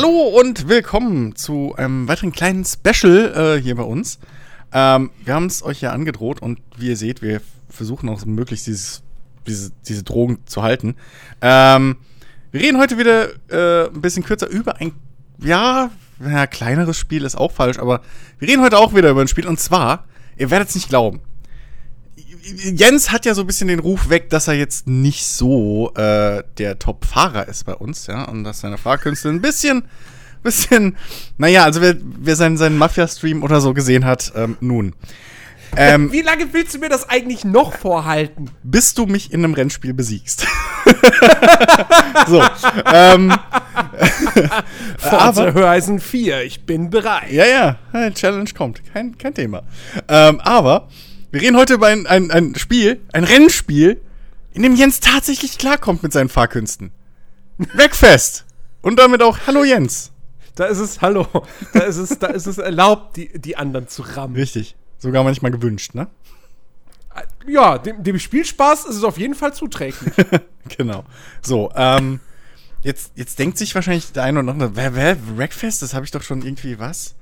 Hallo und willkommen zu einem weiteren kleinen Special äh, hier bei uns. Ähm, wir haben es euch ja angedroht und wie ihr seht, wir versuchen auch möglichst dieses, diese, diese Drogen zu halten. Ähm, wir reden heute wieder äh, ein bisschen kürzer über ein, ja, ja, kleineres Spiel ist auch falsch, aber wir reden heute auch wieder über ein Spiel und zwar, ihr werdet es nicht glauben. Jens hat ja so ein bisschen den Ruf weg, dass er jetzt nicht so äh, der Top-Fahrer ist bei uns, ja, und dass seine Fahrkünste ein bisschen, bisschen, naja, also wer, wer seinen, seinen Mafia-Stream oder so gesehen hat, ähm, nun. Ähm, Wie lange willst du mir das eigentlich noch vorhalten? Bis du mich in einem Rennspiel besiegst. so. ähm, Forza Horizon 4, ich bin bereit. Ja, ja, Challenge kommt, kein, kein Thema. Ähm, aber wir reden heute über ein, ein, ein Spiel, ein Rennspiel, in dem Jens tatsächlich klarkommt mit seinen Fahrkünsten. Wegfest! Und damit auch Hallo Jens. Da ist es, hallo, da ist es, da ist es erlaubt, die, die anderen zu rammen. Richtig. Sogar manchmal gewünscht, ne? Ja, dem, dem Spielspaß ist es auf jeden Fall zuträglich. genau. So, ähm, jetzt, jetzt denkt sich wahrscheinlich der eine oder andere, wer, wer, Wreckfest, das habe ich doch schon irgendwie, was?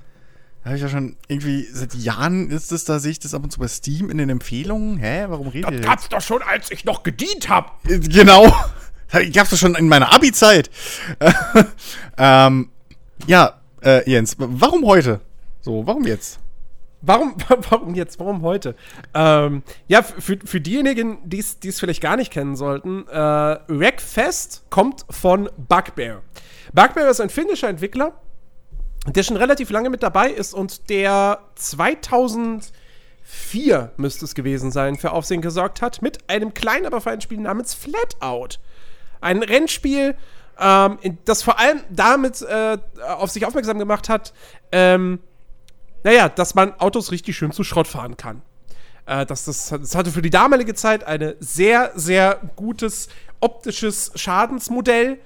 Habe ich ja schon irgendwie seit Jahren ist es, da sehe ich das ab und zu bei Steam in den Empfehlungen. Hä, warum redet ihr? Das gab's doch schon, als ich noch gedient habe. Genau. Ich gab's doch schon in meiner Abi-Zeit. ähm, ja, äh, Jens, warum heute? So, warum jetzt? Warum, warum jetzt? Warum heute? Ähm, ja, für, für diejenigen, die es vielleicht gar nicht kennen sollten, äh, Wreckfest kommt von Bugbear. Bugbear ist ein finnischer Entwickler, der schon relativ lange mit dabei ist und der 2004 müsste es gewesen sein, für Aufsehen gesorgt hat, mit einem kleinen, aber feinen Spiel namens Flatout. Ein Rennspiel, ähm, das vor allem damit äh, auf sich aufmerksam gemacht hat, ähm, naja, dass man Autos richtig schön zu Schrott fahren kann. Äh, das, das, das hatte für die damalige Zeit ein sehr, sehr gutes optisches Schadensmodell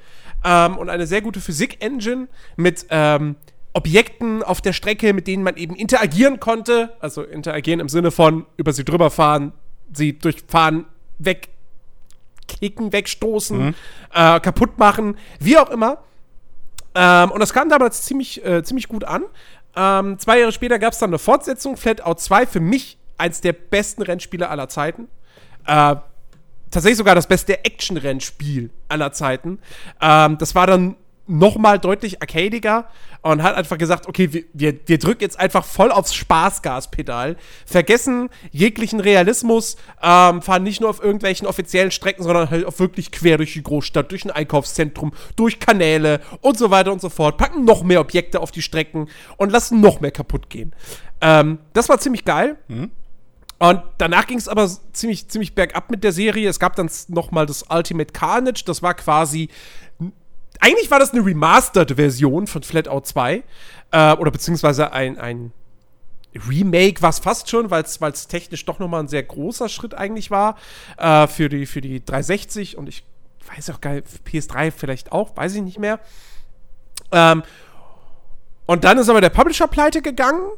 ähm, und eine sehr gute Physik-Engine mit ähm, Objekten auf der Strecke, mit denen man eben interagieren konnte. Also interagieren im Sinne von über sie drüber fahren, sie durchfahren, wegkicken, wegstoßen, mhm. äh, kaputt machen, wie auch immer. Ähm, und das kam damals ziemlich, äh, ziemlich gut an. Ähm, zwei Jahre später gab es dann eine Fortsetzung, Flatout 2, für mich eins der besten Rennspiele aller Zeiten. Äh, tatsächlich sogar das beste Action-Rennspiel aller Zeiten. Ähm, das war dann noch mal deutlich arcadiger und hat einfach gesagt, okay, wir, wir, wir drücken jetzt einfach voll aufs Spaßgaspedal, vergessen jeglichen Realismus, ähm, fahren nicht nur auf irgendwelchen offiziellen Strecken, sondern halt auch wirklich quer durch die Großstadt, durch ein Einkaufszentrum, durch Kanäle und so weiter und so fort, packen noch mehr Objekte auf die Strecken und lassen noch mehr kaputt gehen. Ähm, das war ziemlich geil. Mhm. Und danach ging es aber ziemlich, ziemlich bergab mit der Serie. Es gab dann noch mal das Ultimate Carnage. Das war quasi eigentlich war das eine Remastered-Version von Flatout 2. Äh, oder beziehungsweise ein, ein Remake war es fast schon, weil es technisch doch nochmal ein sehr großer Schritt eigentlich war äh, für, die, für die 360 und ich weiß auch gar nicht, PS3 vielleicht auch, weiß ich nicht mehr. Ähm, und dann ist aber der Publisher pleite gegangen.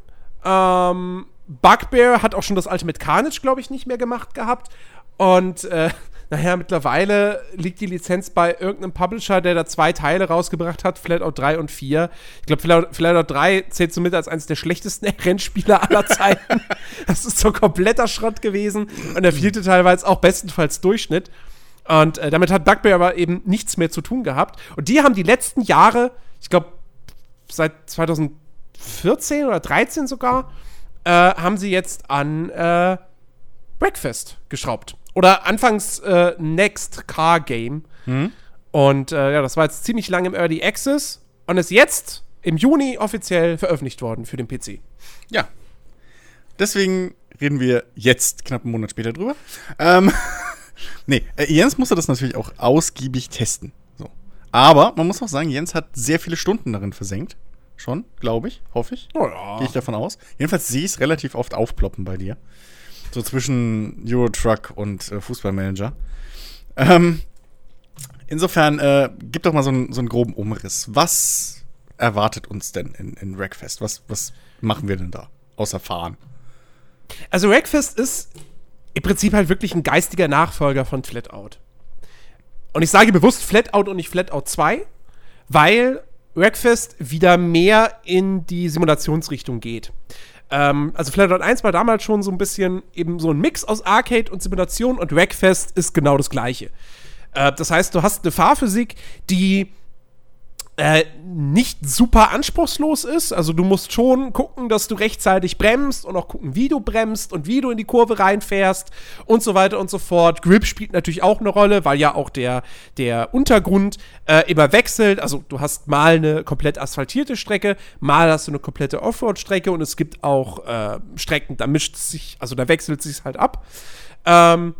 Ähm, Bugbear hat auch schon das Ultimate Carnage, glaube ich, nicht mehr gemacht gehabt. Und äh, naja, mittlerweile liegt die Lizenz bei irgendeinem Publisher, der da zwei Teile rausgebracht hat, Flatout 3 und 4. Ich glaube, Flatout, Flatout 3 zählt somit als eines der schlechtesten Rennspiele aller Zeiten. das ist so kompletter Schrott gewesen. Und der vierte Teil war jetzt auch bestenfalls Durchschnitt. Und äh, damit hat Bugbear aber eben nichts mehr zu tun gehabt. Und die haben die letzten Jahre, ich glaube, seit 2014 oder 13 sogar, äh, haben sie jetzt an äh, Breakfast geschraubt. Oder anfangs äh, Next Car Game. Mhm. Und äh, ja, das war jetzt ziemlich lange im Early Access und ist jetzt im Juni offiziell veröffentlicht worden für den PC. Ja. Deswegen reden wir jetzt knapp einen Monat später drüber. Ähm, nee, äh, Jens musste das natürlich auch ausgiebig testen. So. Aber man muss auch sagen, Jens hat sehr viele Stunden darin versenkt. Schon, glaube ich, hoffe ich. Oh ja. Gehe ich davon aus. Jedenfalls sehe ich es relativ oft aufploppen bei dir. So zwischen Eurotruck und äh, Fußballmanager. Ähm, insofern, äh, gib doch mal so, ein, so einen groben Umriss. Was erwartet uns denn in, in Wreckfest? Was, was machen wir denn da? Außer fahren. Also Wreckfest ist im Prinzip halt wirklich ein geistiger Nachfolger von Flatout. Und ich sage bewusst Flatout und nicht Flatout 2, weil Wreckfest wieder mehr in die Simulationsrichtung geht. Ähm, also Flatout 1 war damals schon so ein bisschen eben so ein Mix aus Arcade und Simulation und Wreckfest ist genau das gleiche. Äh, das heißt, du hast eine Fahrphysik, die äh, nicht super anspruchslos ist. Also du musst schon gucken, dass du rechtzeitig bremst und auch gucken, wie du bremst und wie du in die Kurve reinfährst und so weiter und so fort. Grip spielt natürlich auch eine Rolle, weil ja auch der, der Untergrund äh, immer wechselt. Also du hast mal eine komplett asphaltierte Strecke, mal hast du eine komplette Offroad-Strecke und es gibt auch äh, Strecken, da mischt sich, also da wechselt sich halt ab. Ähm,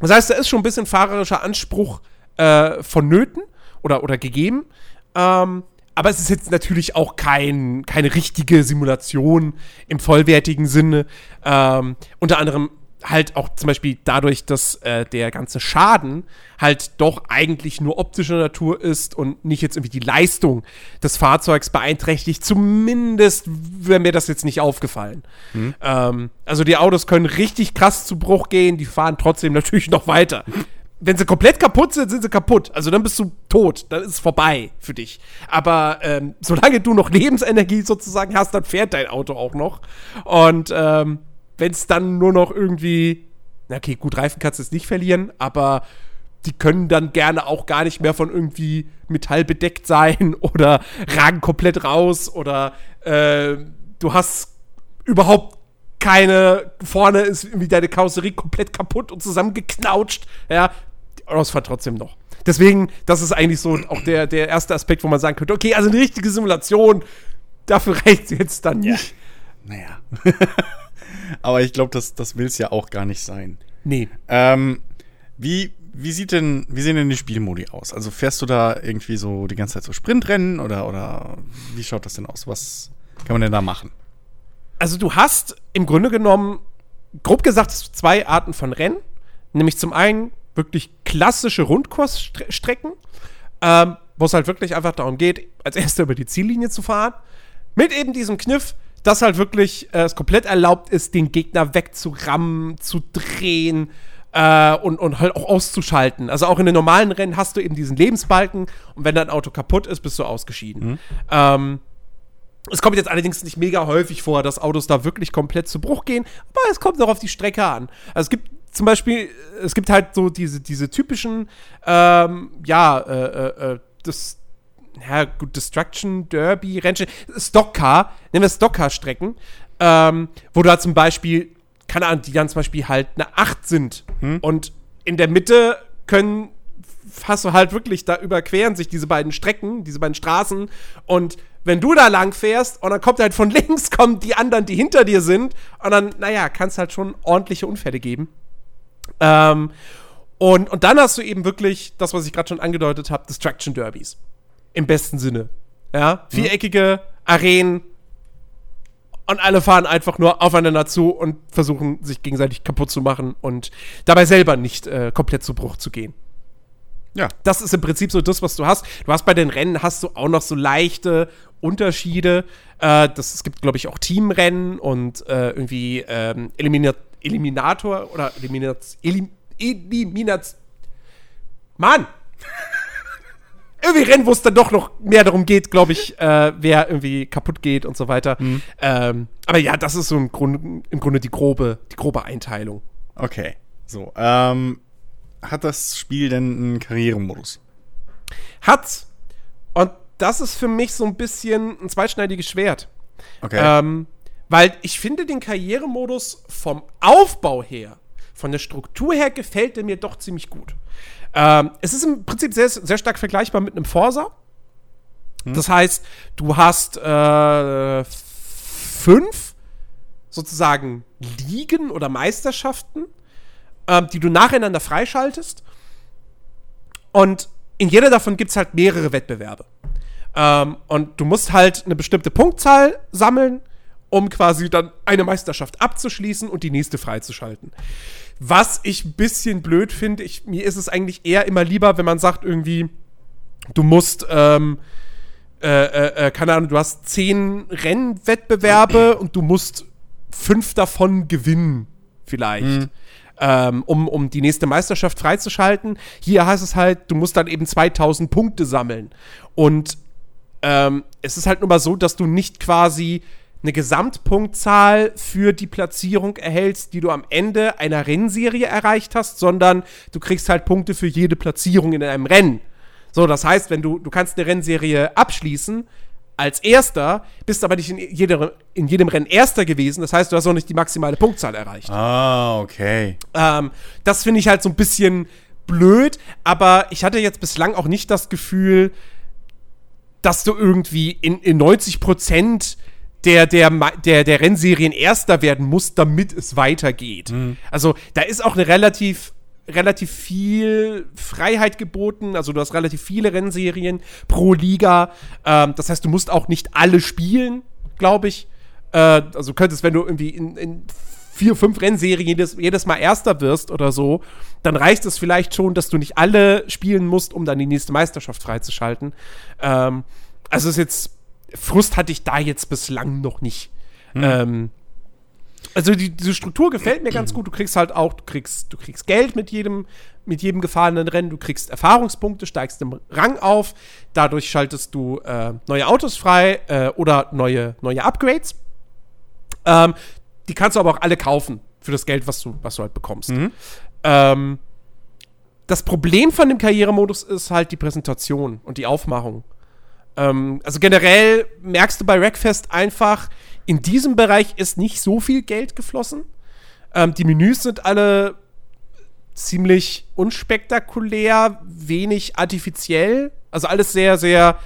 das heißt, da ist schon ein bisschen fahrerischer Anspruch äh, vonnöten oder, oder gegeben. Ähm, aber es ist jetzt natürlich auch kein, keine richtige Simulation im vollwertigen Sinne. Ähm, unter anderem halt auch zum Beispiel dadurch, dass äh, der ganze Schaden halt doch eigentlich nur optischer Natur ist und nicht jetzt irgendwie die Leistung des Fahrzeugs beeinträchtigt. Zumindest wäre mir das jetzt nicht aufgefallen. Mhm. Ähm, also die Autos können richtig krass zu Bruch gehen, die fahren trotzdem natürlich noch weiter wenn sie komplett kaputt sind, sind sie kaputt. Also dann bist du tot, dann ist es vorbei für dich. Aber ähm, solange du noch Lebensenergie sozusagen hast, dann fährt dein Auto auch noch. Und ähm, wenn es dann nur noch irgendwie, na okay, gut, Reifen kannst du jetzt nicht verlieren, aber die können dann gerne auch gar nicht mehr von irgendwie Metall bedeckt sein oder ragen komplett raus oder äh, du hast überhaupt keine, vorne ist irgendwie deine Karosserie komplett kaputt und zusammengeknautscht, ja, Ausfahrt trotzdem noch. Deswegen, das ist eigentlich so auch der, der erste Aspekt, wo man sagen könnte, okay, also eine richtige Simulation, dafür reicht es jetzt dann nicht. Ja. Naja. Aber ich glaube, das, das will es ja auch gar nicht sein. Nee. Ähm, wie, wie sieht denn, wie sehen denn die Spielmodi aus? Also fährst du da irgendwie so die ganze Zeit so Sprintrennen oder, oder wie schaut das denn aus? Was kann man denn da machen? Also du hast im Grunde genommen, grob gesagt, zwei Arten von Rennen. Nämlich zum einen wirklich klassische Rundkursstrecken, ähm, wo es halt wirklich einfach darum geht, als erster über die Ziellinie zu fahren. Mit eben diesem Kniff, dass halt wirklich äh, es komplett erlaubt ist, den Gegner wegzurammen, zu drehen äh, und, und halt auch auszuschalten. Also auch in den normalen Rennen hast du eben diesen Lebensbalken und wenn dein Auto kaputt ist, bist du ausgeschieden. Mhm. Ähm, es kommt jetzt allerdings nicht mega häufig vor, dass Autos da wirklich komplett zu Bruch gehen, aber es kommt auch auf die Strecke an. Also es gibt zum Beispiel, es gibt halt so diese, diese typischen, ähm, ja, äh, äh, äh das, ja, gut, Destruction, Derby, Rennchen, Stockcar, nennen wir Stockcar-Strecken, ähm, wo du da zum Beispiel, keine Ahnung, die dann zum Beispiel halt eine 8 sind hm? und in der Mitte können, hast du halt wirklich, da überqueren sich diese beiden Strecken, diese beiden Straßen und wenn du da lang fährst und dann kommt halt von links kommen die anderen, die hinter dir sind und dann, naja, kann es halt schon ordentliche Unfälle geben. Ähm, und, und dann hast du eben wirklich das, was ich gerade schon angedeutet habe, Destruction Derbys. Im besten Sinne. Ja, mhm. viereckige Arenen und alle fahren einfach nur aufeinander zu und versuchen sich gegenseitig kaputt zu machen und dabei selber nicht äh, komplett zu Bruch zu gehen. Ja. Das ist im Prinzip so das, was du hast. Du hast bei den Rennen hast du auch noch so leichte Unterschiede. Äh, das, es gibt, glaube ich, auch Teamrennen und äh, irgendwie ähm, Elimina Eliminator oder Eliminats. Elim, Eliminats. Mann! irgendwie Rennen, wo es dann doch noch mehr darum geht, glaube ich, äh, wer irgendwie kaputt geht und so weiter. Mhm. Ähm, aber ja, das ist so im Grunde, im Grunde die grobe, die grobe Einteilung. Okay. So, ähm, hat das Spiel denn einen Karrieremodus? Hat's. Und das ist für mich so ein bisschen ein zweischneidiges Schwert. Okay. Ähm, weil ich finde den Karrieremodus vom Aufbau her, von der Struktur her, gefällt er mir doch ziemlich gut. Ähm, es ist im Prinzip sehr, sehr stark vergleichbar mit einem Forsa. Hm. Das heißt, du hast äh, fünf sozusagen Ligen oder Meisterschaften, ähm, die du nacheinander freischaltest. Und in jeder davon gibt es halt mehrere Wettbewerbe. Ähm, und du musst halt eine bestimmte Punktzahl sammeln, um quasi dann eine Meisterschaft abzuschließen und die nächste freizuschalten. Was ich ein bisschen blöd finde, mir ist es eigentlich eher immer lieber, wenn man sagt irgendwie, du musst, ähm, äh, äh, äh keine Ahnung, du hast zehn Rennwettbewerbe und du musst fünf davon gewinnen, vielleicht. Mhm ähm, um, um die nächste Meisterschaft freizuschalten. Hier heißt es halt, du musst dann eben 2000 Punkte sammeln. Und Ähm, es ist halt nur mal so, dass du nicht quasi eine Gesamtpunktzahl für die Platzierung erhältst, die du am Ende einer Rennserie erreicht hast, sondern du kriegst halt Punkte für jede Platzierung in einem Rennen. So, das heißt, wenn du, du kannst eine Rennserie abschließen als Erster, bist aber nicht in, jeder, in jedem Rennen Erster gewesen. Das heißt, du hast auch nicht die maximale Punktzahl erreicht. Ah, okay. Ähm, das finde ich halt so ein bisschen blöd, aber ich hatte jetzt bislang auch nicht das Gefühl, dass du irgendwie in, in 90 Prozent der, der, der, der Rennserien Erster werden musst, damit es weitergeht. Mhm. Also da ist auch eine relativ relativ viel Freiheit geboten. Also du hast relativ viele Rennserien pro Liga. Ähm, das heißt, du musst auch nicht alle spielen, glaube ich. Äh, also du könntest, wenn du irgendwie in, in vier, fünf Rennserien jedes, jedes Mal Erster wirst oder so, dann reicht es vielleicht schon, dass du nicht alle spielen musst, um dann die nächste Meisterschaft freizuschalten. Ähm, also ist jetzt Frust hatte ich da jetzt bislang noch nicht. Hm. Ähm, also die, diese Struktur gefällt mir ganz gut. Du kriegst halt auch, du kriegst, du kriegst Geld mit jedem, mit jedem gefahrenen Rennen, du kriegst Erfahrungspunkte, steigst im Rang auf, dadurch schaltest du äh, neue Autos frei äh, oder neue, neue Upgrades. Ähm, die kannst du aber auch alle kaufen für das Geld, was du, was du halt bekommst. Mhm. Ähm, das Problem von dem Karrieremodus ist halt die Präsentation und die Aufmachung. Ähm, also generell merkst du bei Rackfest einfach, in diesem Bereich ist nicht so viel Geld geflossen. Ähm, die Menüs sind alle ziemlich unspektakulär, wenig artifiziell. Also alles sehr, sehr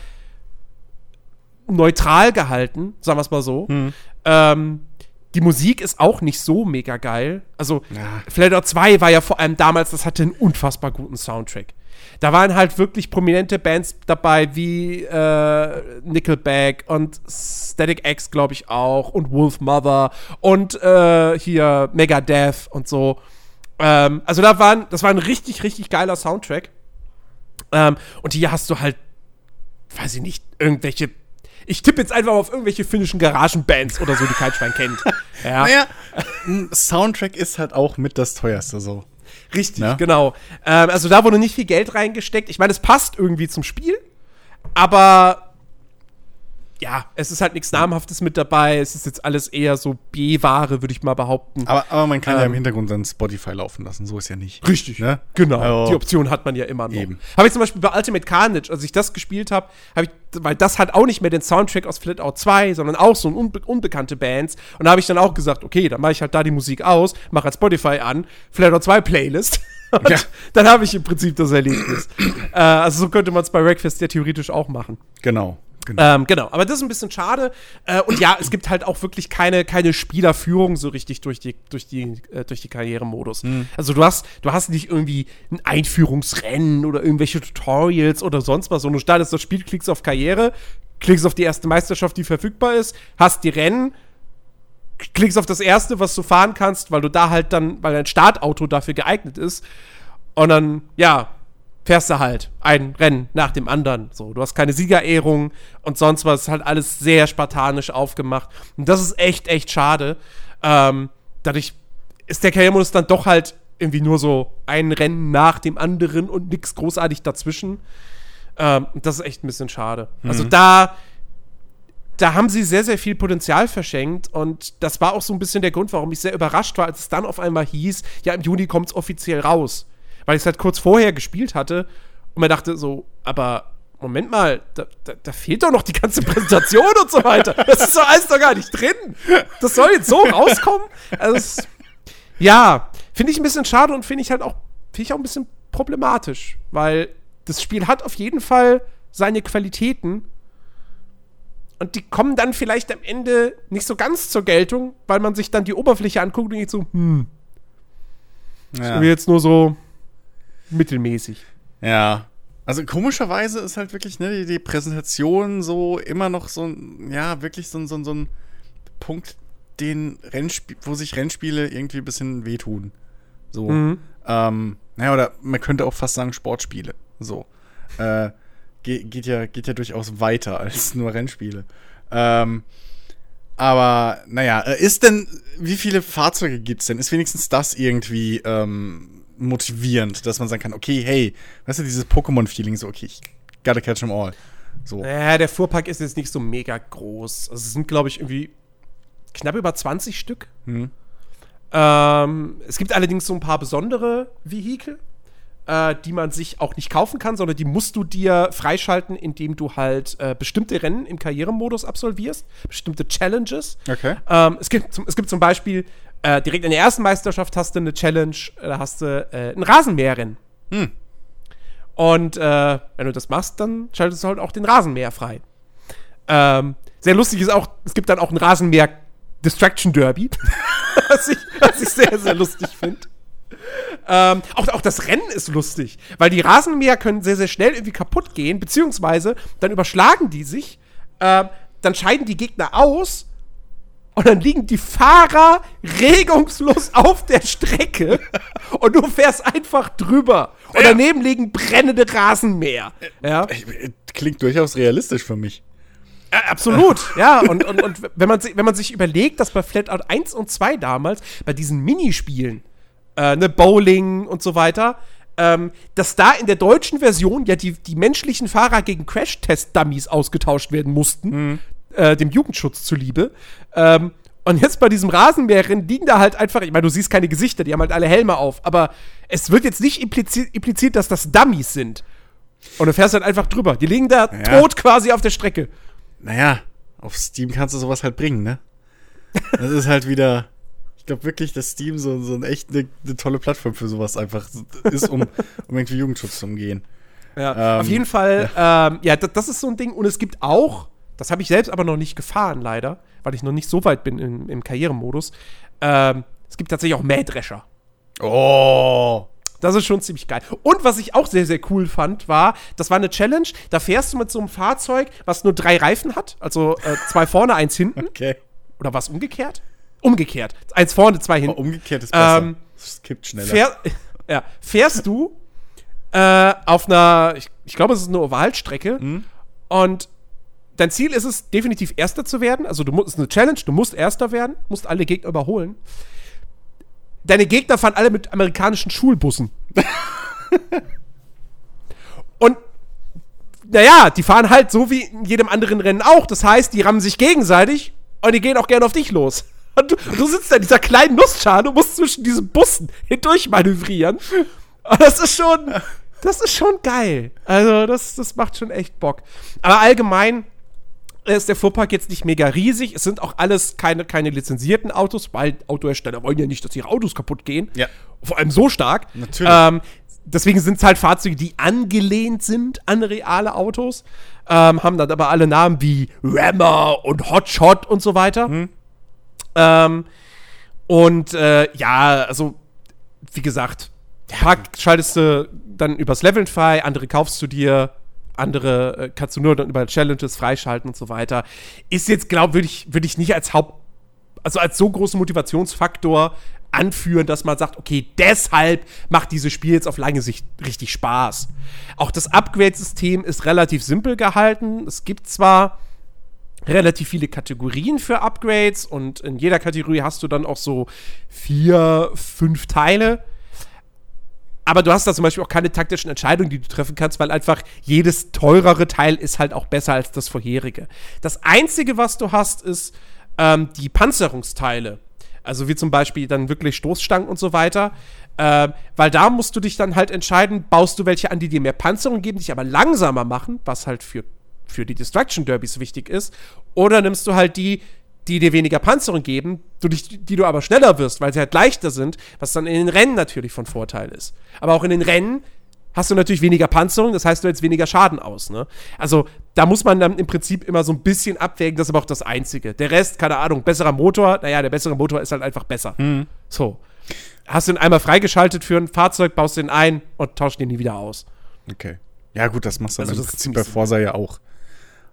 neutral gehalten, sagen wir es mal so. Hm. Ähm, die Musik ist auch nicht so mega geil. Also, ja. Flatter 2 war ja vor allem damals, das hatte einen unfassbar guten Soundtrack. Da waren halt wirklich prominente Bands dabei, wie äh, Nickelback und Static X, glaube ich auch, und Wolf Mother und äh, hier Megadeth und so. Ähm, also da waren, das war ein richtig, richtig geiler Soundtrack. Ähm, und hier hast du halt, weiß ich nicht, irgendwelche ich tippe jetzt einfach auf irgendwelche finnischen Garagenbands oder so, die kein Schwein kennt. Ja. Naja, Soundtrack ist halt auch mit das teuerste so. Richtig, ja? genau. Ähm, also da wurde nicht viel Geld reingesteckt. Ich meine, es passt irgendwie zum Spiel, aber ja, es ist halt nichts Namhaftes mit dabei. Es ist jetzt alles eher so B-Ware, würde ich mal behaupten. Aber, aber man kann ähm, ja im ähm, Hintergrund dann Spotify laufen lassen. So ist ja nicht. Richtig. Ne? Genau. Also, die Option hat man ja immer noch. Eben. Habe ich zum Beispiel bei Ultimate Carnage, als ich das gespielt habe, habe ich, weil das hat auch nicht mehr den Soundtrack aus Flatout 2, sondern auch so unbe unbekannte Bands. Und da habe ich dann auch gesagt, okay, dann mache ich halt da die Musik aus, mache halt Spotify an, Flatout 2 Playlist. Und ja. dann habe ich im Prinzip das Erlebnis. äh, also so könnte man es bei Wreckfest ja theoretisch auch machen. Genau. Genau. Ähm, genau, aber das ist ein bisschen schade. Äh, und ja, es gibt halt auch wirklich keine, keine Spielerführung so richtig durch die, durch die, äh, durch die Karrieremodus. Mhm. Also du hast, du hast nicht irgendwie ein Einführungsrennen oder irgendwelche Tutorials oder sonst was, sondern du startest das Spiel, klickst auf Karriere, klickst auf die erste Meisterschaft, die verfügbar ist, hast die Rennen, klickst auf das erste, was du fahren kannst, weil du da halt dann, weil dein Startauto dafür geeignet ist. Und dann, ja, fährst du halt ein Rennen nach dem anderen. So, du hast keine Siegerehrung und sonst was. Halt alles sehr spartanisch aufgemacht. Und das ist echt, echt schade. Ähm, dadurch ist der Karrieremodus dann doch halt irgendwie nur so ein Rennen nach dem anderen und nichts großartig dazwischen. Ähm, das ist echt ein bisschen schade. Mhm. Also da, da haben sie sehr, sehr viel Potenzial verschenkt und das war auch so ein bisschen der Grund, warum ich sehr überrascht war, als es dann auf einmal hieß, ja, im Juni kommt es offiziell raus weil ich es halt kurz vorher gespielt hatte und mir dachte so, aber Moment mal, da, da, da, fehlt doch noch die ganze Präsentation und so weiter. Das ist so alles doch gar nicht drin. Das soll jetzt so rauskommen. Also es, ja, finde ich ein bisschen schade und finde ich halt auch, finde ich auch ein bisschen problematisch, weil das Spiel hat auf jeden Fall seine Qualitäten und die kommen dann vielleicht am Ende nicht so ganz zur Geltung, weil man sich dann die Oberfläche anguckt und geht so, hm. Ja. Jetzt nur so, mittelmäßig. Ja. Also komischerweise ist halt wirklich ne, die, die Präsentation so immer noch so ein, ja, wirklich so, so, so ein Punkt, den Rennspiel, wo sich Rennspiele irgendwie ein bisschen wehtun. So. Mhm. Ähm, naja, oder man könnte auch fast sagen Sportspiele. So. Äh, geht, geht, ja, geht ja durchaus weiter als nur Rennspiele. Ähm, aber, naja, äh, ist denn, wie viele Fahrzeuge gibt es denn? Ist wenigstens das irgendwie ähm, motivierend, dass man sagen kann, okay, hey, weißt du, dieses Pokémon-Feeling, so, okay, ich gotta catch them all. So. Naja, der Fuhrpark ist jetzt nicht so mega groß. Also es sind, glaube ich, irgendwie knapp über 20 Stück. Hm. Ähm, es gibt allerdings so ein paar besondere Vehikel, äh, die man sich auch nicht kaufen kann, sondern die musst du dir freischalten, indem du halt äh, bestimmte Rennen im Karrieremodus absolvierst, bestimmte Challenges. Okay. Ähm, es, gibt es gibt zum Beispiel äh, direkt in der ersten Meisterschaft hast du eine Challenge, äh, da hast du äh, ein Rasenmäherrennen. Hm. Und äh, wenn du das machst, dann schaltest du halt auch den Rasenmäher frei. Ähm, sehr lustig ist auch, es gibt dann auch ein Rasenmäher Distraction Derby, was, ich, was ich sehr, sehr lustig finde. Ähm, auch, auch das Rennen ist lustig, weil die Rasenmäher können sehr, sehr schnell irgendwie kaputt gehen, beziehungsweise dann überschlagen die sich, ähm, dann scheiden die Gegner aus und dann liegen die Fahrer regungslos auf der Strecke und du fährst einfach drüber. Und Ja. daneben liegen brennende Rasenmäher. Ja. Äh, Klingt durchaus realistisch für mich. Ja, absolut, ja. Und, und, und wenn, man, wenn man sich überlegt, dass bei Flatout 1 und 2 damals, bei diesen Minispielen, äh, ne, Bowling und so weiter, ähm, dass da in der deutschen Version ja die, die menschlichen Fahrer gegen Crash-Test-Dummies ausgetauscht werden mussten, äh, dem Jugendschutz zuliebe. Ähm, und jetzt bei diesem Rasenmäherrennen liegen da halt einfach, ich meine, du siehst keine Gesichter, die haben halt alle Helme auf, aber es wird jetzt nicht impliziert, impliziert dass das Dummies sind. Und du fährst halt einfach drüber. Die liegen da Ja. tot quasi auf der Strecke. Naja, auf Steam kannst du sowas halt bringen, ne? Das ist halt wieder. Ich glaube wirklich, dass Steam so, so ein echt eine ne tolle Plattform für sowas einfach ist, um, um irgendwie Jugendschutz zu umgehen. Ja, Ähm, auf jeden Fall, ähm, ja, das, das ist so ein Ding. Und es gibt auch, das habe ich selbst aber noch nicht gefahren, leider, weil ich noch nicht so weit bin im, im Karrieremodus. Ähm, es gibt tatsächlich auch Mähdrescher. Oh! Das ist schon ziemlich geil. Und was ich auch sehr, sehr cool fand, war, das war eine Challenge, da fährst du mit so einem Fahrzeug, was nur drei Reifen hat, also äh, zwei vorne, eins hinten. Okay. Oder was umgekehrt? Umgekehrt. Eins vorne, zwei Oh, hinten. umgekehrt ist besser. Ähm, Es kippt schneller. Fähr, ja, fährst du äh, auf einer, ich, ich glaube, es ist eine Ovalstrecke und dein Ziel ist es, definitiv Erster zu werden. Also du musst, ist eine Challenge, du musst Erster werden, musst alle Gegner überholen. Deine Gegner fahren alle mit amerikanischen Schulbussen. und naja, die fahren halt so wie in jedem anderen Rennen auch. Das heißt, die rammen sich gegenseitig und die gehen auch gerne auf dich los. Und du, du sitzt da in dieser kleinen Nussschale und musst zwischen diesen Bussen hindurch manövrieren. Und das ist schon, das ist schon geil. Also, das, das macht schon echt Bock. Aber allgemein ist der Fuhrpark jetzt nicht mega riesig. Es sind auch alles keine, keine lizenzierten Autos, weil Autohersteller wollen ja nicht, dass ihre Autos kaputt gehen. Ja. Vor allem so stark. Natürlich. Ähm, deswegen sind es halt Fahrzeuge, die angelehnt sind an reale Autos. Ähm, haben dann aber alle Namen wie Rammer und Hotshot und so weiter. Ähm, und äh, ja, also, wie gesagt, Park schaltest du dann übers Leveln frei, andere kaufst du dir, andere äh, kannst du nur dann über Challenges freischalten und so weiter. Ist jetzt, glaube ich, würde ich nicht als Haupt, also als so großen Motivationsfaktor anführen, dass man sagt, okay, deshalb macht dieses Spiel jetzt auf lange Sicht richtig Spaß. Auch das Upgrade-System ist relativ simpel gehalten. Es gibt zwar relativ viele Kategorien für Upgrades und in jeder Kategorie hast du dann auch so vier, fünf Teile. Aber du hast da zum Beispiel auch keine taktischen Entscheidungen, die du treffen kannst, weil einfach jedes teurere Teil ist halt auch besser als das vorherige. Das Einzige, was du hast, ist ähm, die Panzerungsteile. Also wie zum Beispiel dann wirklich Stoßstangen und so weiter. Ähm, weil da musst du dich dann halt entscheiden, baust du welche an, die dir mehr Panzerung geben, dich aber langsamer machen, was halt für, für die Destruction Derbys wichtig ist. Oder nimmst du halt die, die dir weniger Panzerung geben, du dich, die du aber schneller wirst, weil sie halt leichter sind, was dann in den Rennen natürlich von Vorteil ist. Aber auch in den Rennen hast du natürlich weniger Panzerung, das heißt, du hältst weniger Schaden aus. Ne? Also da muss man dann im Prinzip immer so ein bisschen abwägen, das ist aber auch das Einzige. Der Rest, keine Ahnung, besserer Motor, naja, der bessere Motor ist halt einfach besser. So. Hast du ihn einmal freigeschaltet für ein Fahrzeug, baust den ein und tauschst den nie wieder aus. Okay. Ja, gut, das machst du Also im Prinzip bei Forsa ja auch.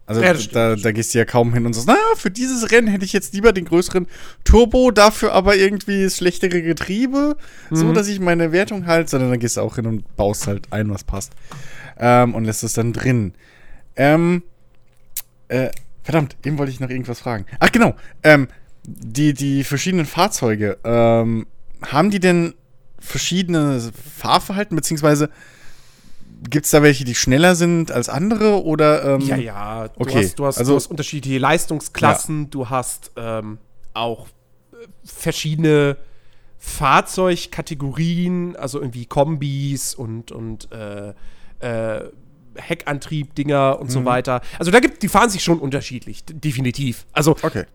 Also Ja, stimmt, da, da gehst du ja kaum hin und sagst, naja, für dieses Rennen hätte ich jetzt lieber den größeren Turbo, dafür aber irgendwie das schlechtere Getriebe, so Mhm. dass ich meine Wertung halte, sondern dann gehst du auch hin und baust halt ein, was passt. Ähm, und lässt es dann drin. Ähm, äh, verdammt, eben wollte ich noch irgendwas fragen. Ach genau, ähm, die, die verschiedenen Fahrzeuge, ähm, haben die denn verschiedene Fahrverhalten, beziehungsweise Gibt es da welche, die schneller sind als andere oder? Ähm, ja, ja. Du okay, hast, du hast, also- du hast unterschiedliche Leistungsklassen, du hast ähm, auch äh, verschiedene Fahrzeugkategorien, also irgendwie Kombis und, und äh, äh, Heckantrieb-Dinger und Mhm. so weiter. Also da gibt, die fahren sich schon unterschiedlich, definitiv. Also Okay.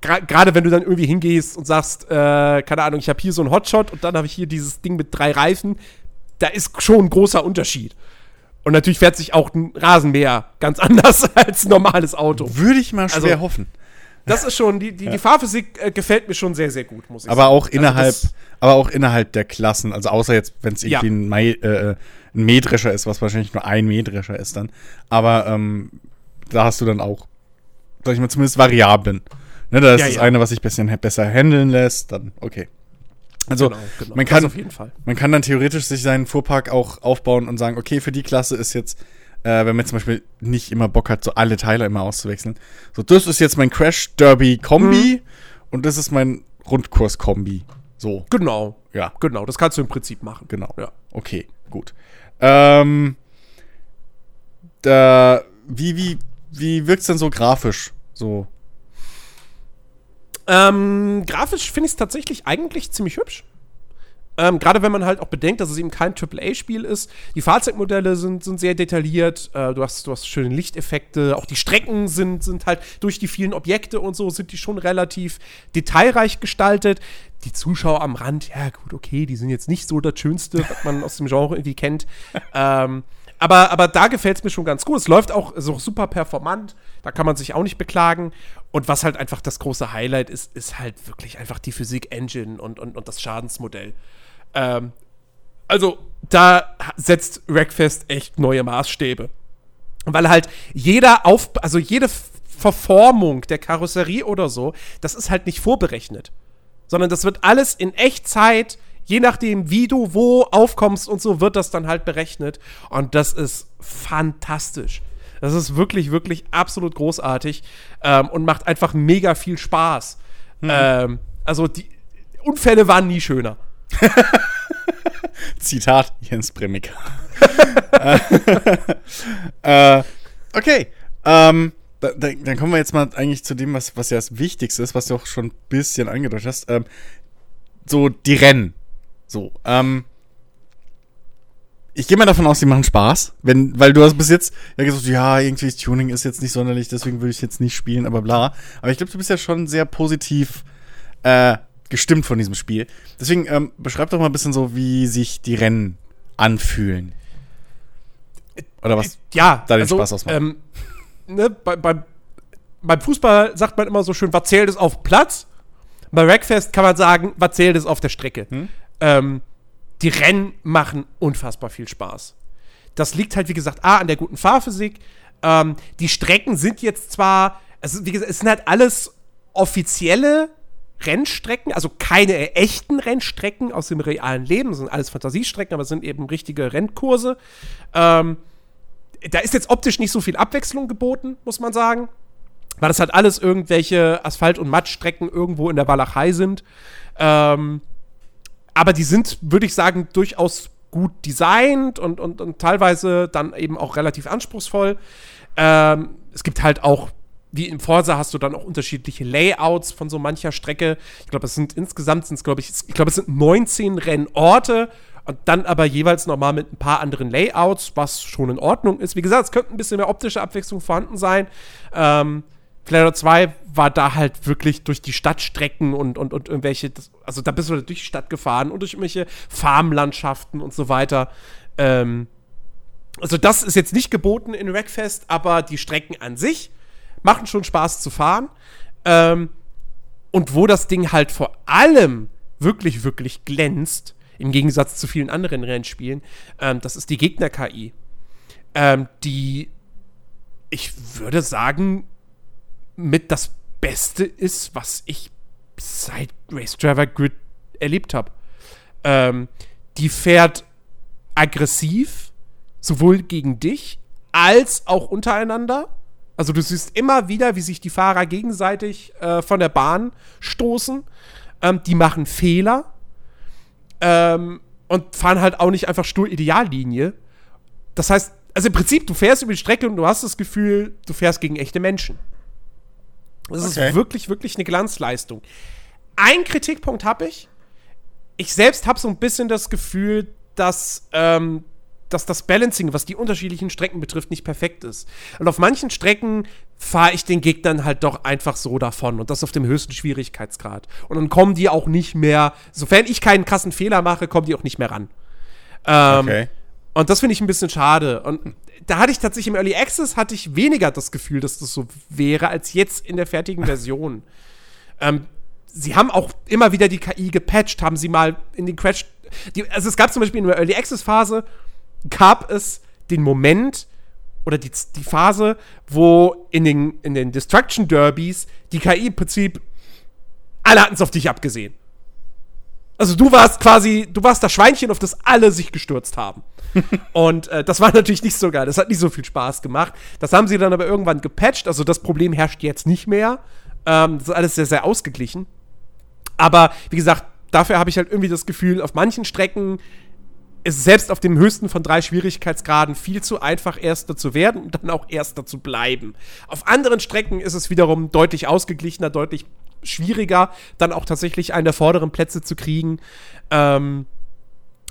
gerade wenn du dann irgendwie hingehst und sagst, äh, keine Ahnung, ich habe hier so einen Hotshot und dann habe ich hier dieses Ding mit drei Reifen, da ist schon ein großer Unterschied. Und natürlich fährt sich auch ein Rasenmäher ganz anders als ein normales Auto. Würde ich mal schwer Also- hoffen. Das ist schon, die, die, die Fahrphysik äh, gefällt mir schon sehr, sehr gut, muss ich Aber sagen. auch innerhalb, Also aber auch innerhalb der Klassen. Also außer jetzt, wenn es Ja. irgendwie ein, Mai, äh, ein Mähdrescher ist, was wahrscheinlich nur ein Mähdrescher ist dann. Aber ähm, da hast du dann auch, sag ich mal, zumindest Variablen. Ne, da ist Ja, das ja. eine, was sich bisschen besser handeln lässt, dann okay. Also genau, genau. man Das kann auf jeden Fall. man kann dann theoretisch sich seinen Fuhrpark auch aufbauen und sagen, okay, für die Klasse ist jetzt, äh, wenn man zum Beispiel nicht immer Bock hat, so alle Teile immer auszuwechseln. So, das ist jetzt mein Crash Derby Kombi und das ist mein Rundkurs Kombi. So, Genau, ja, genau. Das kannst du im Prinzip machen. genau. Ja. Okay, gut. Ähm, da, wie, wie, wie wirkt's denn so grafisch? So, Ähm, grafisch finde ich es tatsächlich eigentlich ziemlich hübsch. Ähm, Gerade wenn man halt auch bedenkt, dass es eben kein AAA-Spiel ist. Die Fahrzeugmodelle sind, sind sehr detailliert. Äh, du, hast, du hast schöne Lichteffekte. Auch die Strecken sind, sind halt durch die vielen Objekte und so sind die schon relativ detailreich gestaltet. Die Zuschauer am Rand, ja gut, okay, die sind jetzt nicht so das Schönste, was man aus dem Genre irgendwie kennt. Ähm, aber, aber da gefällt es mir schon ganz gut. Es läuft auch so super performant. Da kann man sich auch nicht beklagen. Und was halt einfach das große Highlight ist, ist halt wirklich einfach die Physik-Engine und, und, und das Schadensmodell. Ähm, also, da setzt Wreckfest echt neue Maßstäbe. Weil halt jeder auf, also jede Verformung der Karosserie oder so, das ist halt nicht vorberechnet. Sondern das wird alles in Echtzeit, je nachdem, wie du wo aufkommst und so, wird das dann halt berechnet. Und das ist fantastisch. Das ist wirklich, wirklich absolut großartig ähm, und macht einfach mega viel Spaß. Ähm, also die Unfälle waren nie schöner. Zitat Jens Bremmicker. äh, okay. Ähm, da, da, dann kommen wir jetzt mal eigentlich zu dem, was, was ja das Wichtigste ist, was du auch schon ein bisschen angedeutet hast. Ähm, so die Rennen. So, ähm, ich gehe mal davon aus, die machen Spaß, wenn, weil du hast bis jetzt ja gesagt, ja, irgendwie das Tuning ist jetzt nicht sonderlich, deswegen würde ich jetzt nicht spielen, aber bla. Aber ich glaube, du bist ja schon sehr positiv äh, gestimmt von diesem Spiel. Deswegen ähm, beschreib doch mal ein bisschen so, wie sich die Rennen anfühlen. Oder was? Ja, da den Spaß ausmacht. Ähm, ne, bei, beim, beim Fußball sagt man immer so schön, was zählt es auf Platz? Bei Rackfest kann man sagen, was zählt es auf der Strecke? Hm? Ähm, die Rennen machen unfassbar viel Spaß. Das liegt halt, wie gesagt, A, an der guten Fahrphysik. Ähm, die Strecken sind jetzt zwar, also wie gesagt, es sind halt alles offizielle Rennstrecken, also keine echten Rennstrecken aus dem realen Leben, das sind alles Fantasiestrecken, aber es sind eben richtige Rennkurse. Ähm, da ist jetzt optisch nicht so viel Abwechslung geboten, muss man sagen. Weil das halt alles irgendwelche Asphalt- und Mattstrecken irgendwo in der Walachei sind. Ähm, aber die sind, würde ich sagen, durchaus gut designt und, und, und teilweise dann eben auch relativ anspruchsvoll. Ähm, es gibt halt auch, wie im Forsa hast du dann auch unterschiedliche Layouts von so mancher Strecke. Ich glaube, es sind insgesamt sind es, glaube ich, ich glaube, es sind 19 Rennorte und dann aber jeweils nochmal mit ein paar anderen Layouts, was schon in Ordnung ist. Wie gesagt, es könnte ein bisschen mehr optische Abwechslung vorhanden sein. Ähm, Flatter 2 war da halt wirklich durch die Stadtstrecken und, und, und irgendwelche, also da bist du durch die Stadt gefahren und durch irgendwelche Farmlandschaften und so weiter. Ähm, also das ist jetzt nicht geboten in Wreckfest, aber die Strecken an sich machen schon Spaß zu fahren. Ähm, und wo das Ding halt vor allem wirklich, wirklich glänzt, im Gegensatz zu vielen anderen Rennspielen, ähm, das ist die Gegner-KI. Ähm, die, ich würde sagen, mit das Beste ist, was ich seit Race Driver Grid erlebt habe. Ähm, die fährt aggressiv, sowohl gegen dich als auch untereinander. Also du siehst immer wieder, wie sich die Fahrer gegenseitig äh, von der Bahn stoßen. Ähm, die machen Fehler ähm, und fahren halt auch nicht einfach stur Ideallinie. das heißt, also im Prinzip, du fährst über die Strecke und du hast das Gefühl, du fährst gegen echte Menschen. Das okay. ist wirklich, wirklich eine Glanzleistung. Ein Kritikpunkt habe ich. Ich selbst habe so ein bisschen das Gefühl, dass, ähm, dass das Balancing, was die unterschiedlichen Strecken betrifft, nicht perfekt ist. Und auf manchen Strecken fahre ich den Gegnern halt doch einfach so davon und das auf dem höchsten Schwierigkeitsgrad. Und dann kommen die auch nicht mehr, sofern ich keinen krassen Fehler mache, kommen die auch nicht mehr ran. Ähm, okay. Und das finde ich ein bisschen schade. Und da hatte ich tatsächlich im Early Access hatte ich weniger das Gefühl, dass das so wäre, als jetzt in der fertigen Version. ähm, sie haben auch immer wieder die KI gepatcht, haben sie mal in den Crash. Die, also es gab zum Beispiel in der Early Access Phase gab es den Moment oder die, die Phase, wo in den, in den Destruction Derbys die KI im Prinzip alle hatten es auf dich abgesehen. Also du warst quasi, du warst das Schweinchen, auf das alle sich gestürzt haben. und äh, das war natürlich nicht so geil. Das hat nicht so viel Spaß gemacht. Das haben sie dann aber irgendwann gepatcht. Also das Problem herrscht jetzt nicht mehr. Ähm, das ist alles sehr, sehr ausgeglichen. Aber wie gesagt, dafür habe ich halt irgendwie das Gefühl, auf manchen Strecken ist es selbst auf dem höchsten von drei Schwierigkeitsgraden viel zu einfach, Erster zu werden und dann auch Erster zu bleiben. Auf anderen Strecken ist es wiederum deutlich ausgeglichener, deutlich schwieriger, dann auch tatsächlich einen der vorderen Plätze zu kriegen. Ähm,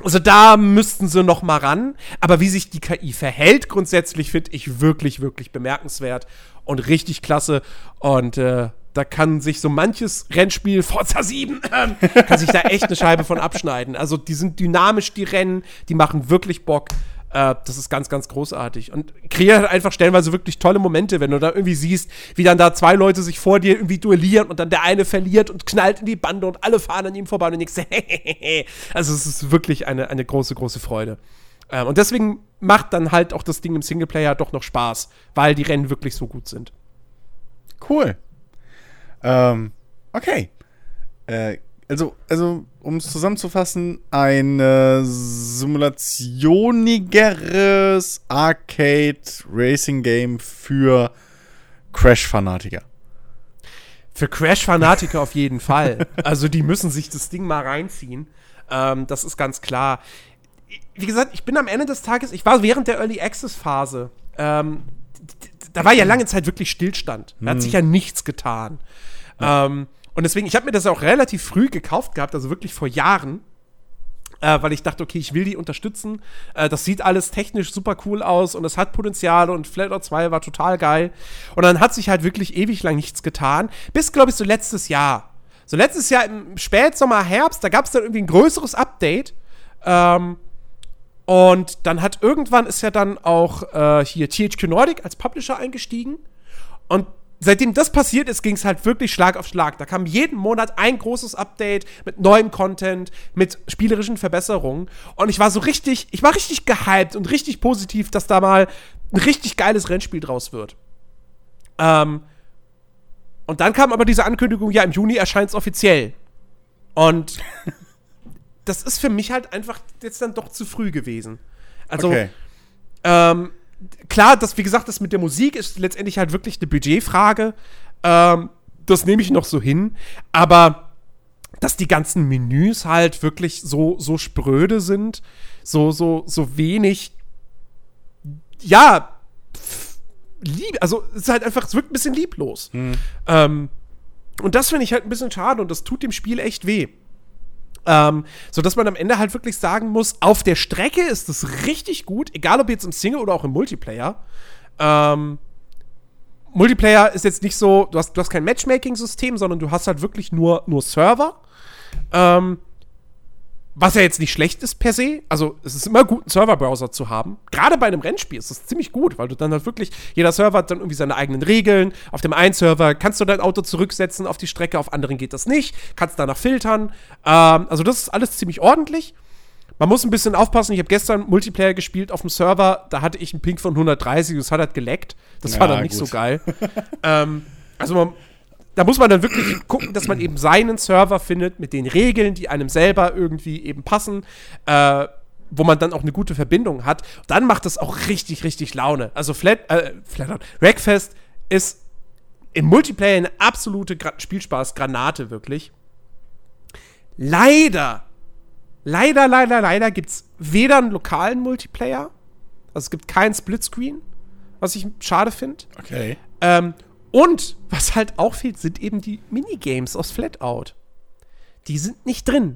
also da müssten sie noch mal ran. Aber wie sich die KI verhält, grundsätzlich finde ich wirklich, wirklich bemerkenswert und richtig klasse. Und äh, da kann sich so manches Rennspiel, Forza 7, äh, kann sich da echt eine Scheibe von abschneiden. Also die sind dynamisch, die Rennen, die machen wirklich Bock. Äh, das ist ganz, ganz großartig. Und kreiert halt einfach stellenweise wirklich tolle Momente, wenn du da irgendwie siehst, wie dann da zwei Leute sich vor dir irgendwie duellieren und dann der eine verliert und knallt in die Bande und alle fahren an ihm vorbei und denkst, also es ist wirklich eine, eine große, große Freude. Ähm, und deswegen macht dann halt auch das Ding im Singleplayer doch noch Spaß, weil die Rennen wirklich so gut sind. Cool. Ähm, okay. Äh, also, also um es zusammenzufassen, ein äh, simulationigeres Arcade-Racing-Game für Crash-Fanatiker. Für Crash-Fanatiker auf jeden Fall. Also die müssen sich das Ding mal reinziehen. Ähm, das ist ganz klar. Wie gesagt, ich bin am Ende des Tages, ich war während der Early Access-Phase, ähm, da war ja lange Zeit wirklich Stillstand. Da hat hm. sich ja nichts getan. Ja. Ähm, und deswegen, ich habe mir das auch relativ früh gekauft gehabt, also wirklich vor Jahren. Äh, weil ich dachte, okay, ich will die unterstützen. Äh, das sieht alles technisch super cool aus und es hat Potenzial und Flatout 2 war total geil. Und dann hat sich halt wirklich ewig lang nichts getan. Bis, glaube ich, so letztes Jahr. So letztes Jahr im Spätsommer, Herbst, da gab es dann irgendwie ein größeres Update. Ähm, und dann hat irgendwann ist ja dann auch äh, hier THQ Nordic als Publisher eingestiegen. Und seitdem das passiert ist, ging es halt wirklich Schlag auf Schlag. Da kam jeden Monat ein großes Update mit neuem Content, mit spielerischen Verbesserungen. Und ich war so richtig, ich war richtig gehypt und richtig positiv, dass da mal ein richtig geiles Rennspiel draus wird. Ähm, und dann kam aber diese Ankündigung, ja, im Juni erscheint es offiziell. Und das ist für mich halt einfach jetzt dann doch zu früh gewesen. Also, okay. ähm, klar, das, wie gesagt, das mit der Musik ist letztendlich halt wirklich eine Budgetfrage. Ähm, das nehme ich noch so hin. Aber dass die ganzen Menüs halt wirklich so, so spröde sind, so, so, so wenig, ja, lieb, also es ist halt einfach, es wirkt ein bisschen lieblos. Hm. Ähm, und das finde ich halt ein bisschen schade und das tut dem Spiel echt weh. Ähm, so dass man am Ende halt wirklich sagen muss, auf der Strecke ist es richtig gut, egal ob jetzt im Single oder auch im Multiplayer. Ähm, Multiplayer ist jetzt nicht so, du hast, du hast kein Matchmaking-System, sondern du hast halt wirklich nur, nur Server. Ähm, was ja jetzt nicht schlecht ist per se. Also, es ist immer gut, einen Serverbrowser zu haben. Gerade bei einem Rennspiel ist das ziemlich gut, weil du dann halt wirklich, jeder Server hat dann irgendwie seine eigenen Regeln. Auf dem einen Server kannst du dein Auto zurücksetzen auf die Strecke, auf anderen geht das nicht. Kannst danach filtern. Ähm, also, das ist alles ziemlich ordentlich. Man muss ein bisschen aufpassen. Ich habe gestern Multiplayer gespielt auf dem Server. Da hatte ich einen Ping von 130 und es hat halt geleckt. Das ja, war dann nicht gut. so geil. ähm, also, man da muss man dann wirklich gucken, dass man eben seinen Server findet mit den Regeln, die einem selber irgendwie eben passen, äh, wo man dann auch eine gute Verbindung hat. Dann macht das auch richtig, richtig Laune. Also Flat, äh, Flatout, Wreckfest ist im Multiplayer eine absolute Gra Spielspaß-Granate, wirklich. Leider, leider, leider, leider gibt es weder einen lokalen Multiplayer, Also es gibt keinen Splitscreen, was ich schade finde. Okay. Ähm, und was halt auch fehlt, sind eben die Minigames aus Flatout. Die sind nicht drin.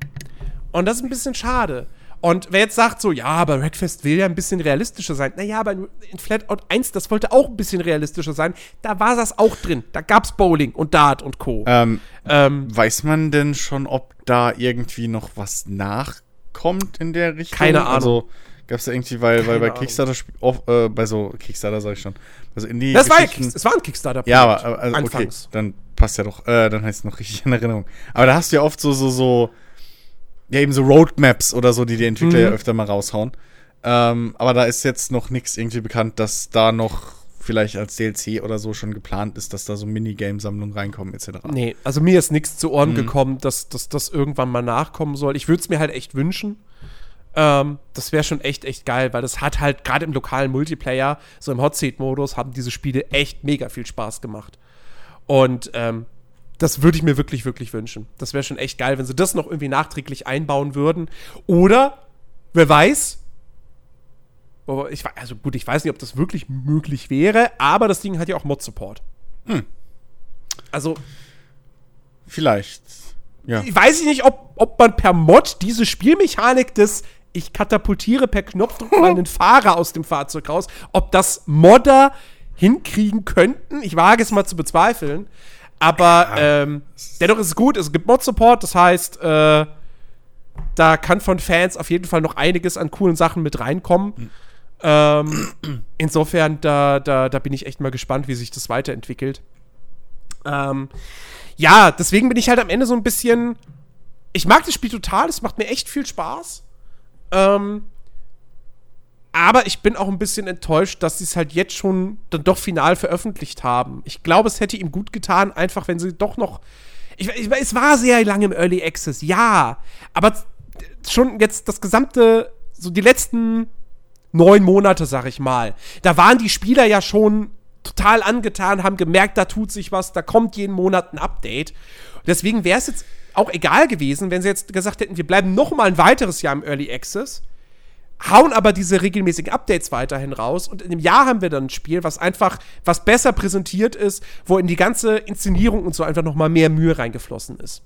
Und das ist ein bisschen schade. Und wer jetzt sagt so, ja, aber Redfest will ja ein bisschen realistischer sein. Naja, aber in Flatout 1, das wollte auch ein bisschen realistischer sein. Da war das auch drin. Da gab's Bowling und Dart und Co. Ähm, Ähm, weiß man denn schon, ob da irgendwie noch was nachkommt in der Richtung? Keine Ahnung. Also gab es da irgendwie, weil, weil bei. Kickstarter, auf, äh, bei so Kickstarter sag ich schon, also in die das war, ja, es war ein kickstarter Ja, aber also, okay, Anfangs. dann passt ja doch, äh, dann heißt es noch richtig in Erinnerung. Aber da hast du ja oft so, so, so, ja, eben so Roadmaps oder so, die die Entwickler Mhm. ja öfter mal raushauen. Ähm, aber da ist jetzt noch nichts irgendwie bekannt, dass da noch vielleicht als DLC oder so schon geplant ist, dass da so Minigame-Sammlungen reinkommen, etc. Nee, also mir ist nichts zu Ohren Mhm. gekommen, dass, dass das irgendwann mal nachkommen soll. Ich würde es mir halt echt wünschen. Ähm, das wäre schon echt, echt geil, weil das hat halt gerade im lokalen Multiplayer, so im Hot Seat-Modus, haben diese Spiele echt mega viel Spaß gemacht. Und ähm, das würde ich mir wirklich, wirklich wünschen. Das wäre schon echt geil, wenn sie das noch irgendwie nachträglich einbauen würden. Oder, wer weiß, ich, also gut, ich weiß nicht, ob das wirklich möglich wäre, aber das Ding hat ja auch Mod-Support. Hm. Also, Vielleicht. Ja. ich weiß nicht, ob, ob man per Mod diese Spielmechanik des ich katapultiere per Knopfdruck mal einen Fahrer aus dem Fahrzeug raus, ob das Modder hinkriegen könnten. Ich wage es mal zu bezweifeln. Aber ähm, dennoch ist es gut, es gibt Mod-Support, das heißt, äh, da kann von Fans auf jeden Fall noch einiges an coolen Sachen mit reinkommen. Ähm, insofern, da, da, da bin ich echt mal gespannt, wie sich das weiterentwickelt. Ähm, ja, deswegen bin ich halt am Ende so ein bisschen. Ich mag das Spiel total, es macht mir echt viel Spaß. Ähm, aber ich bin auch ein bisschen enttäuscht, dass sie es halt jetzt schon dann doch final veröffentlicht haben. Ich glaube, es hätte ihm gut getan, einfach wenn sie doch noch. Ich, ich, es war sehr lange im Early Access, ja. Aber schon jetzt das gesamte, so die letzten neun Monate, sag ich mal, da waren die Spieler ja schon total angetan, haben gemerkt, da tut sich was, da kommt jeden Monat ein Update. Deswegen wäre es jetzt auch egal gewesen, wenn sie jetzt gesagt hätten, wir bleiben noch mal ein weiteres Jahr im Early Access, hauen aber diese regelmäßigen Updates weiterhin raus und in einem Jahr haben wir dann ein Spiel, was einfach, was besser präsentiert ist, wo in die ganze Inszenierung und so einfach noch mal mehr Mühe reingeflossen ist.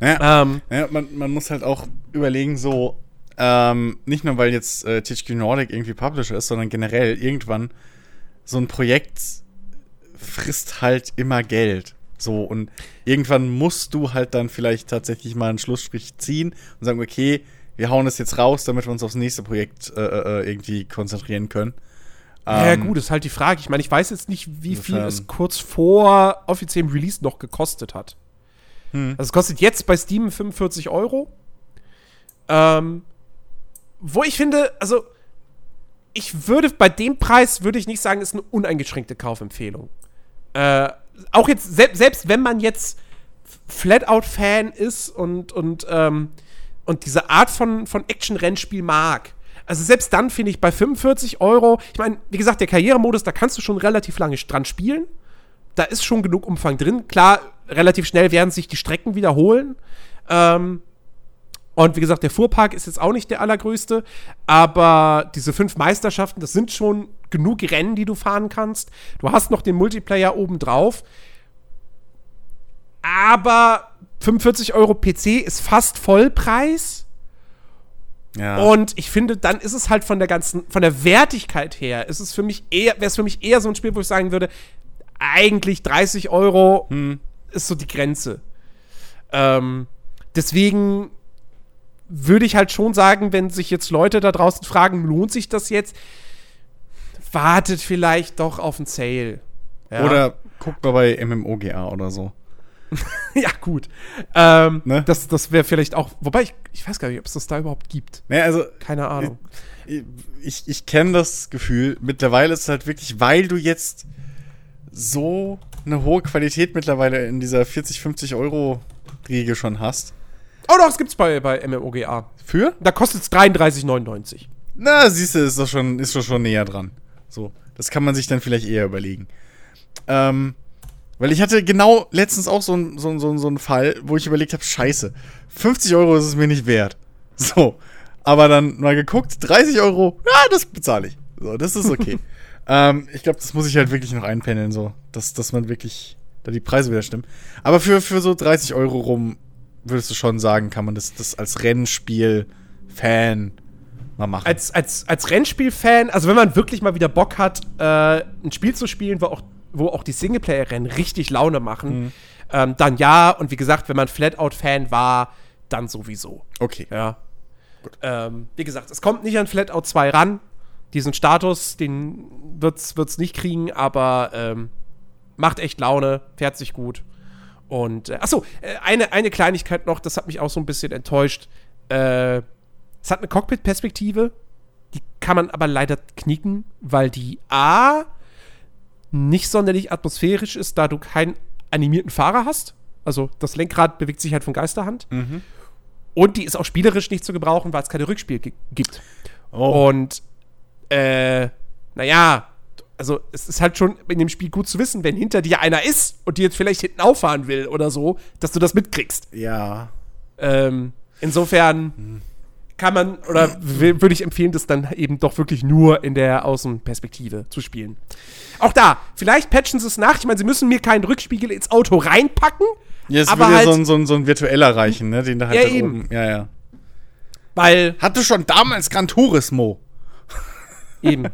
Naja, Ähm, naja man, man muss halt auch überlegen, so, ähm, nicht nur weil jetzt äh, THQ Nordic irgendwie Publisher ist, sondern generell irgendwann so ein Projekt frisst halt immer Geld. So, und irgendwann musst du halt dann vielleicht tatsächlich mal einen Schlussstrich ziehen und sagen, okay, wir hauen das jetzt raus, damit wir uns aufs nächste Projekt äh, äh, irgendwie konzentrieren können. ja, Ähm, gut, ist halt die Frage. Ich meine, ich weiß jetzt nicht, wie viel es kurz vor offiziellem Release noch gekostet hat. Hm. Also es kostet jetzt bei Steam 45 Euro. Ähm, wo ich finde, also ich würde bei dem Preis würde ich nicht sagen, ist eine uneingeschränkte Kaufempfehlung. Äh, auch jetzt, sel selbst wenn man jetzt Flatout-Fan ist und, und, ähm, und diese Art von, von Action-Rennspiel mag. Also selbst dann finde ich bei 45 Euro, ich meine, wie gesagt, der Karrieremodus, da kannst du schon relativ lange dran spielen. Da ist schon genug Umfang drin. Klar, relativ schnell werden sich die Strecken wiederholen. Ähm, und wie gesagt, der Fuhrpark ist jetzt auch nicht der allergrößte, aber diese fünf Meisterschaften, das sind schon genug Rennen, die du fahren kannst. Du hast noch den Multiplayer oben drauf. Aber 45 Euro PC ist fast Vollpreis. ja. Und ich finde, dann ist es halt von der ganzen, von der Wertigkeit her, ist es für mich eher, wäre es für mich eher so ein Spiel, wo ich sagen würde, eigentlich 30 Euro Hm. ist so die Grenze. Ähm, deswegen würde ich halt schon sagen, wenn sich jetzt Leute da draußen fragen, lohnt sich das jetzt? Wartet vielleicht doch auf einen Sale. Ja. Oder guckt mal bei MMOGA oder so. ja, gut. Ähm, Ne? Das, das wäre vielleicht auch, wobei ich, ich weiß gar nicht, ob es das da überhaupt gibt. Naja, also Keine Ahnung. ich, ich kenne das Gefühl. Mittlerweile ist es halt wirklich, weil du jetzt so eine hohe Qualität mittlerweile in dieser 40, 50 Euro Riege schon hast. Oh doch, es gibt's bei, bei MMOGA. Für? Da kostet es 33,99. Na, siehst du, ist doch schon, ist doch schon näher dran. So, das kann man sich dann vielleicht eher überlegen. Ähm, weil ich hatte genau letztens auch so einen so, so, ein- so einen Fall, wo ich überlegt habe, scheiße, 50 Euro ist es mir nicht wert. So, aber dann mal geguckt, 30 Euro, ja, das bezahle ich. So, das ist okay. ähm, ich glaube, das muss ich halt wirklich noch einpendeln, so, dass, dass man wirklich, da die Preise wieder stimmen. Aber für, für so 30 Euro rum würdest du schon sagen, kann man das, das als Rennspiel-Fan mal machen. Als, als, als Rennspiel-Fan, also wenn man wirklich mal wieder Bock hat, äh, ein Spiel zu spielen, wo auch, wo auch die Singleplayer-Rennen richtig Laune machen, Mhm. ähm, dann ja. Und wie gesagt, wenn man Flatout-Fan war, dann sowieso. okay. Ja. Ähm, wie gesagt, es kommt nicht an Flatout 2 ran. Diesen Status, den wird's, wird's nicht kriegen, aber ähm, macht echt Laune, fährt sich gut. Und, äh, achso, äh, eine, eine Kleinigkeit noch, das hat mich auch so ein bisschen enttäuscht. Äh, es hat eine Cockpit-Perspektive, die kann man aber leider knicken, weil die A nicht sonderlich atmosphärisch ist, da du keinen animierten Fahrer hast. Also das Lenkrad bewegt sich halt von Geisterhand. Und die ist auch spielerisch nicht zu gebrauchen, weil es keine Rückspiel gi- gibt. Oh. Und, äh, naja, also es ist halt schon in dem Spiel gut zu wissen, wenn hinter dir einer ist und dir jetzt vielleicht hinten auffahren will oder so, dass du das mitkriegst. Ja. Ähm, insofern kann man oder würde ich empfehlen, das dann eben doch wirklich nur in der Außenperspektive zu spielen. Auch da, vielleicht patchen sie es nach. Ich meine, sie müssen mir keinen Rückspiegel ins Auto reinpacken, Ja, es aber würde ja halt, so ein, so, ein, so ein virtueller reichen, ne? Den da halt Ja, da eben. oben. Ja, ja. weil Hatte schon damals Gran Turismo. Eben.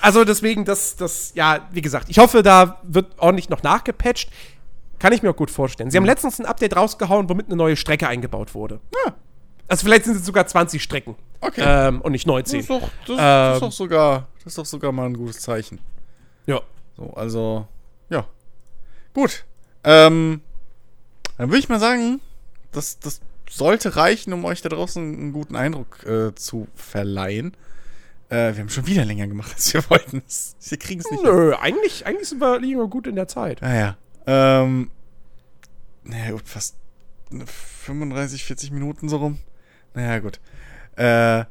Also deswegen, das, das, ja, wie gesagt, ich hoffe, da wird ordentlich noch nachgepatcht. Kann ich mir auch gut vorstellen. Sie haben letztens ein Update rausgehauen, womit eine neue Strecke eingebaut wurde. Ja. Also vielleicht sind es sogar 20 Strecken. Okay. Ähm, und nicht Das 19. ist, doch, das, das, ist Ähm. doch sogar, das ist doch sogar mal ein gutes Zeichen. Ja. So, also, ja. Gut. Ähm, dann würde ich mal sagen, das, das sollte reichen, um euch da draußen einen guten Eindruck äh, zu verleihen. Äh, wir haben schon wieder länger gemacht, als wir wollten. Wir kriegen es nicht. Nö, eigentlich, eigentlich sind wir, liegen wir gut in der Zeit. Naja. Ähm, naja, gut, fast 35, 40 Minuten so rum. Naja, gut. Äh,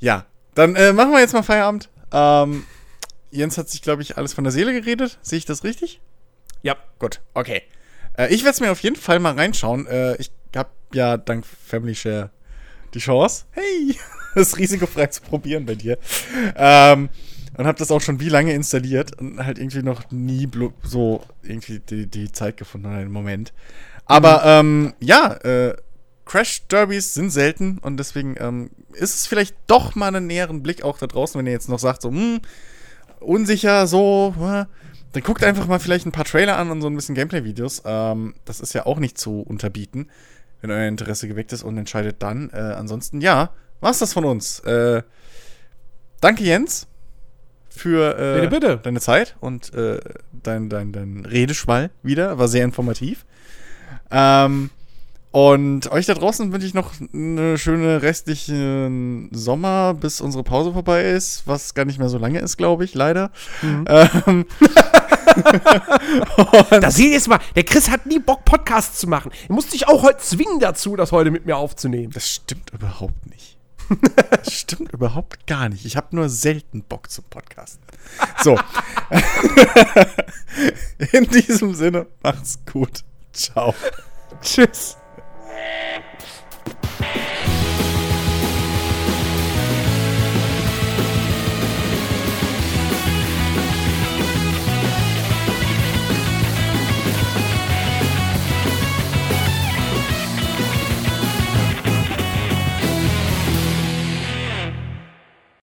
ja. Dann äh, machen wir jetzt mal Feierabend. Ähm, Jens hat sich, glaube ich, alles von der Seele geredet. Sehe ich das richtig? Ja. Gut, okay. Äh, ich werde es mir auf jeden Fall mal reinschauen. Äh, ich habe ja dank Family Share die Chance, hey, das risikofrei zu probieren bei dir. Ähm, und habe das auch schon wie lange installiert und halt irgendwie noch nie so irgendwie die, die Zeit gefunden oder den Moment. Aber ähm, ja, äh, Crash Derbys sind selten und deswegen ähm, ist es vielleicht doch mal einen näheren Blick auch da draußen, wenn ihr jetzt noch sagt, so, hm, unsicher, so, äh, dann guckt einfach mal vielleicht ein paar Trailer an und so ein bisschen Gameplay-Videos. Ähm, das ist ja auch nicht zu unterbieten, wenn euer Interesse geweckt ist und entscheidet dann. Äh, ansonsten, ja, war's das von uns. Äh, danke, Jens, für äh, Bitte, bitte. deine Zeit und äh, dein, dein, dein Redeschwall wieder. War sehr informativ. Ähm, und euch da draußen wünsche ich noch eine schöne restliche Sommer, bis unsere Pause vorbei ist, was gar nicht mehr so lange ist, glaube ich, leider. Ähm, Da seht ihr jetzt mal, der Chris hat nie Bock, Podcasts zu machen. Er musste sich auch heute zwingen dazu, das heute mit mir aufzunehmen. das stimmt überhaupt nicht. Stimmt überhaupt gar nicht. Ich habe nur selten Bock zum Podcasten. So. In diesem Sinne, macht's gut. Ciao. Tschüss.